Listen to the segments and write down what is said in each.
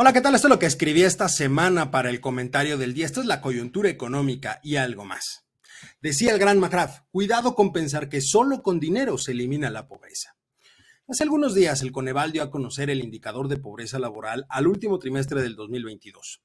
Hola, ¿qué tal? Esto es lo que escribí esta semana para el comentario del día. Esto es la coyuntura económica y algo más. Decía el gran McGrath, cuidado con pensar que solo con dinero se elimina la pobreza. Hace algunos días el Coneval dio a conocer el indicador de pobreza laboral al último trimestre del 2022.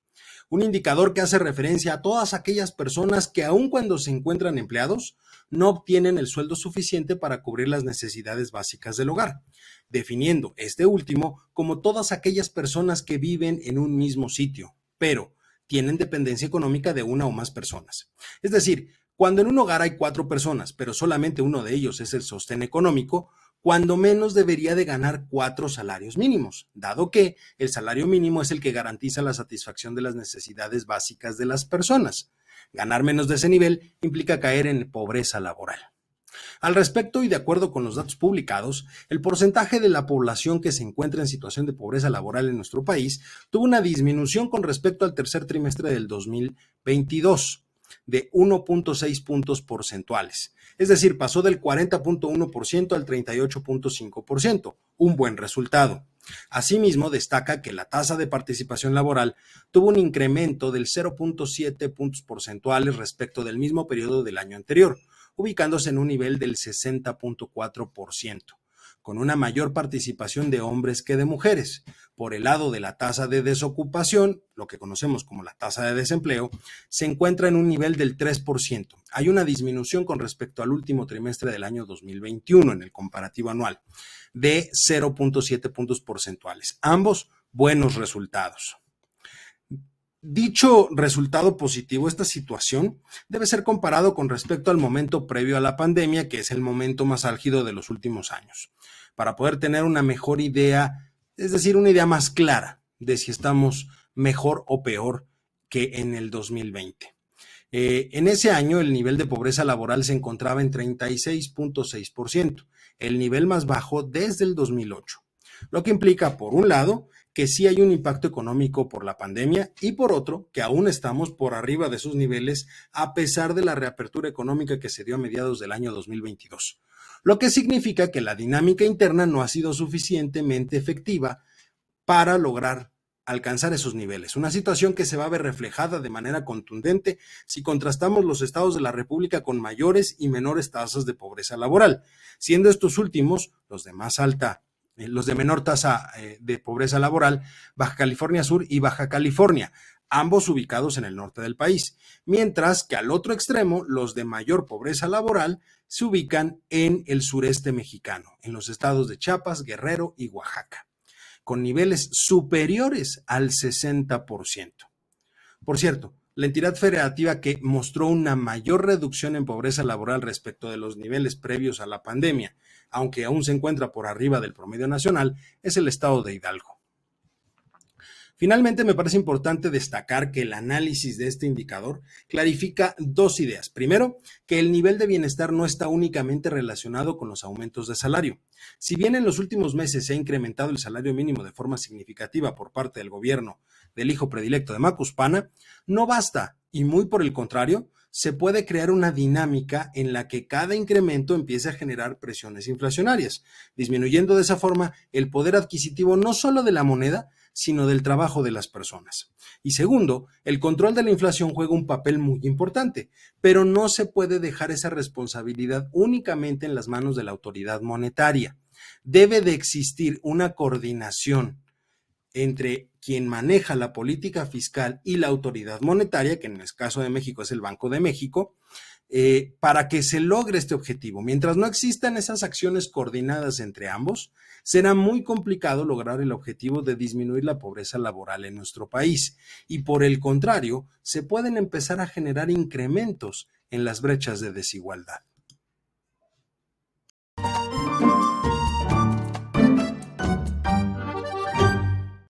Un indicador que hace referencia a todas aquellas personas que aun cuando se encuentran empleados, no obtienen el sueldo suficiente para cubrir las necesidades básicas del hogar, definiendo este último como todas aquellas personas que viven en un mismo sitio, pero tienen dependencia económica de una o más personas. Es decir, cuando en un hogar hay cuatro personas, pero solamente uno de ellos es el sostén económico, cuando menos debería de ganar cuatro salarios mínimos, dado que el salario mínimo es el que garantiza la satisfacción de las necesidades básicas de las personas. Ganar menos de ese nivel implica caer en pobreza laboral. Al respecto y de acuerdo con los datos publicados, el porcentaje de la población que se encuentra en situación de pobreza laboral en nuestro país tuvo una disminución con respecto al tercer trimestre del 2022 de 1.6 puntos porcentuales. Es decir, pasó del 40.1% al 38.5%, un buen resultado. Asimismo, destaca que la tasa de participación laboral tuvo un incremento del 0.7 puntos porcentuales respecto del mismo periodo del año anterior, ubicándose en un nivel del 60.4% con una mayor participación de hombres que de mujeres. Por el lado de la tasa de desocupación, lo que conocemos como la tasa de desempleo, se encuentra en un nivel del 3%. Hay una disminución con respecto al último trimestre del año 2021 en el comparativo anual de 0.7 puntos porcentuales. Ambos buenos resultados. Dicho resultado positivo, esta situación debe ser comparado con respecto al momento previo a la pandemia, que es el momento más álgido de los últimos años, para poder tener una mejor idea, es decir, una idea más clara de si estamos mejor o peor que en el 2020. Eh, en ese año el nivel de pobreza laboral se encontraba en 36.6%, el nivel más bajo desde el 2008, lo que implica, por un lado, que sí hay un impacto económico por la pandemia y por otro, que aún estamos por arriba de esos niveles a pesar de la reapertura económica que se dio a mediados del año 2022, lo que significa que la dinámica interna no ha sido suficientemente efectiva para lograr alcanzar esos niveles. Una situación que se va a ver reflejada de manera contundente si contrastamos los estados de la República con mayores y menores tasas de pobreza laboral, siendo estos últimos los de más alta los de menor tasa eh, de pobreza laboral, Baja California Sur y Baja California, ambos ubicados en el norte del país, mientras que al otro extremo, los de mayor pobreza laboral se ubican en el sureste mexicano, en los estados de Chiapas, Guerrero y Oaxaca, con niveles superiores al 60%. Por cierto, la entidad federativa que mostró una mayor reducción en pobreza laboral respecto de los niveles previos a la pandemia, aunque aún se encuentra por arriba del promedio nacional, es el estado de Hidalgo. Finalmente, me parece importante destacar que el análisis de este indicador clarifica dos ideas. Primero, que el nivel de bienestar no está únicamente relacionado con los aumentos de salario. Si bien en los últimos meses se ha incrementado el salario mínimo de forma significativa por parte del gobierno del hijo predilecto de Macuspana, no basta y muy por el contrario, se puede crear una dinámica en la que cada incremento empiece a generar presiones inflacionarias, disminuyendo de esa forma el poder adquisitivo no solo de la moneda, sino del trabajo de las personas. Y segundo, el control de la inflación juega un papel muy importante, pero no se puede dejar esa responsabilidad únicamente en las manos de la autoridad monetaria. Debe de existir una coordinación entre quien maneja la política fiscal y la autoridad monetaria, que en el caso de México es el Banco de México, eh, para que se logre este objetivo. Mientras no existan esas acciones coordinadas entre ambos, será muy complicado lograr el objetivo de disminuir la pobreza laboral en nuestro país. Y por el contrario, se pueden empezar a generar incrementos en las brechas de desigualdad.